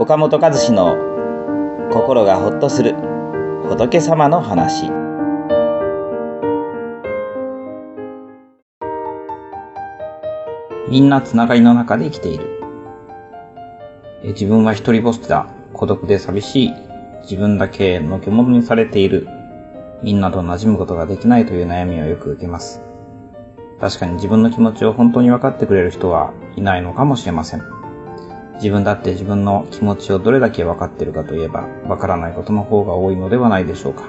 岡本和志の心がほっとする仏様の話。みんなつながりの中で生きている。自分は一人ぼっちだ。孤独で寂しい。自分だけのけ者にされている。みんなと馴染むことができないという悩みをよく受けます。確かに自分の気持ちを本当に分かってくれる人はいないのかもしれません。自分だって自分の気持ちをどれだけ分かってるかといえば、分からないことの方が多いのではないでしょうか。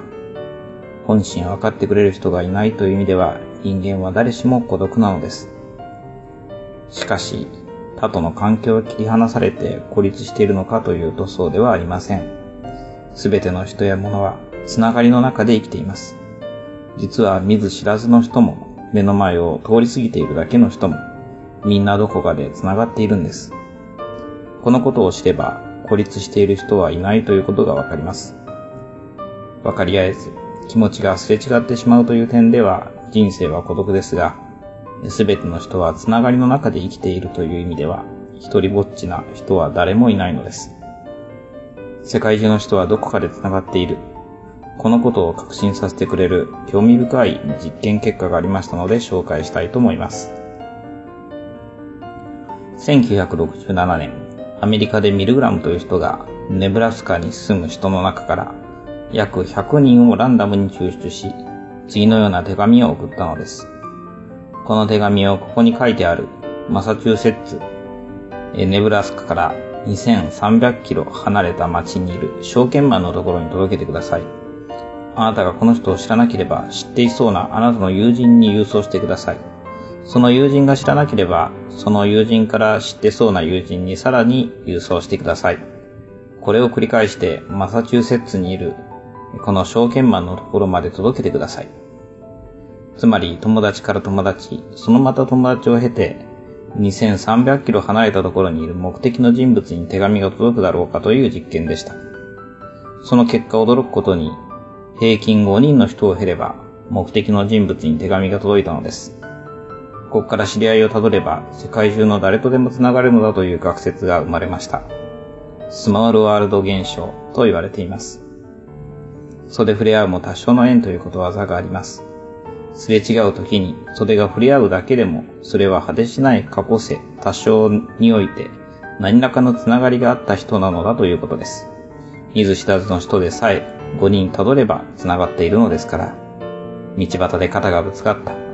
本心分かってくれる人がいないという意味では、人間は誰しも孤独なのです。しかし、他との環境を切り離されて孤立しているのかというとそうではありません。すべての人や物は、つながりの中で生きています。実は見ず知らずの人も、目の前を通り過ぎているだけの人も、みんなどこかで繋がっているんです。このことを知れば孤立している人はいないということがわかります。わかり合えず気持ちがすれ違ってしまうという点では人生は孤独ですが、すべての人はつながりの中で生きているという意味では、一人ぼっちな人は誰もいないのです。世界中の人はどこかでつながっている。このことを確信させてくれる興味深い実験結果がありましたので紹介したいと思います。1967年、アメリカでミルグラムという人がネブラスカに住む人の中から約100人をランダムに抽出し、次のような手紙を送ったのです。この手紙をここに書いてあるマサチューセッツ、ネブラスカから2300キロ離れた町にいる証券マンのところに届けてください。あなたがこの人を知らなければ知っていそうなあなたの友人に郵送してください。その友人が知らなければ、その友人から知ってそうな友人にさらに郵送してください。これを繰り返してマサチューセッツにいるこの証券マンのところまで届けてください。つまり友達から友達、そのまた友達を経て2300キロ離れたところにいる目的の人物に手紙が届くだろうかという実験でした。その結果驚くことに平均5人の人を経れば目的の人物に手紙が届いたのです。ここから知り合いをたどれば、世界中の誰とでも繋がるのだという学説が生まれました。スモールワールド現象と言われています。袖触れ合うも多少の縁ということわざがあります。すれ違う時に袖が触れ合うだけでも、それは果てしない過去性、多少において何らかのつながりがあった人なのだということです。見ず知らずの人でさえ5人たどれば繋がっているのですから、道端で肩がぶつかった。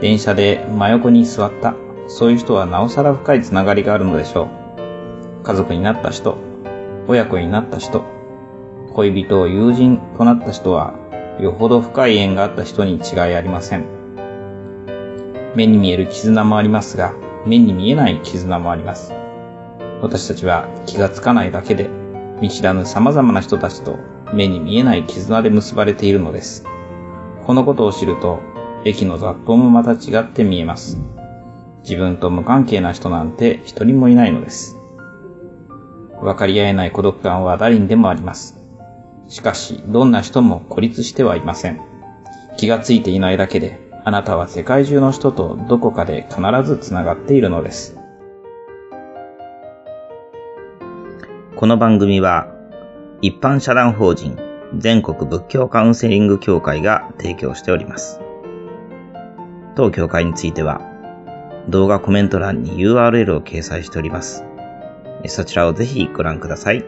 電車で真横に座った。そういう人はなおさら深いつながりがあるのでしょう。家族になった人、親子になった人、恋人、友人となった人は、よほど深い縁があった人に違いありません。目に見える絆もありますが、目に見えない絆もあります。私たちは気がつかないだけで、見知らぬ様々な人たちと目に見えない絆で結ばれているのです。このことを知ると、駅の雑踏もまた違って見えます。自分と無関係な人なんて一人もいないのです。分かり合えない孤独感は誰にでもあります。しかし、どんな人も孤立してはいません。気がついていないだけで、あなたは世界中の人とどこかで必ず繋がっているのです。この番組は、一般社団法人全国仏教カウンセリング協会が提供しております。当協会については、動画コメント欄に URL を掲載しております。そちらをぜひご覧ください。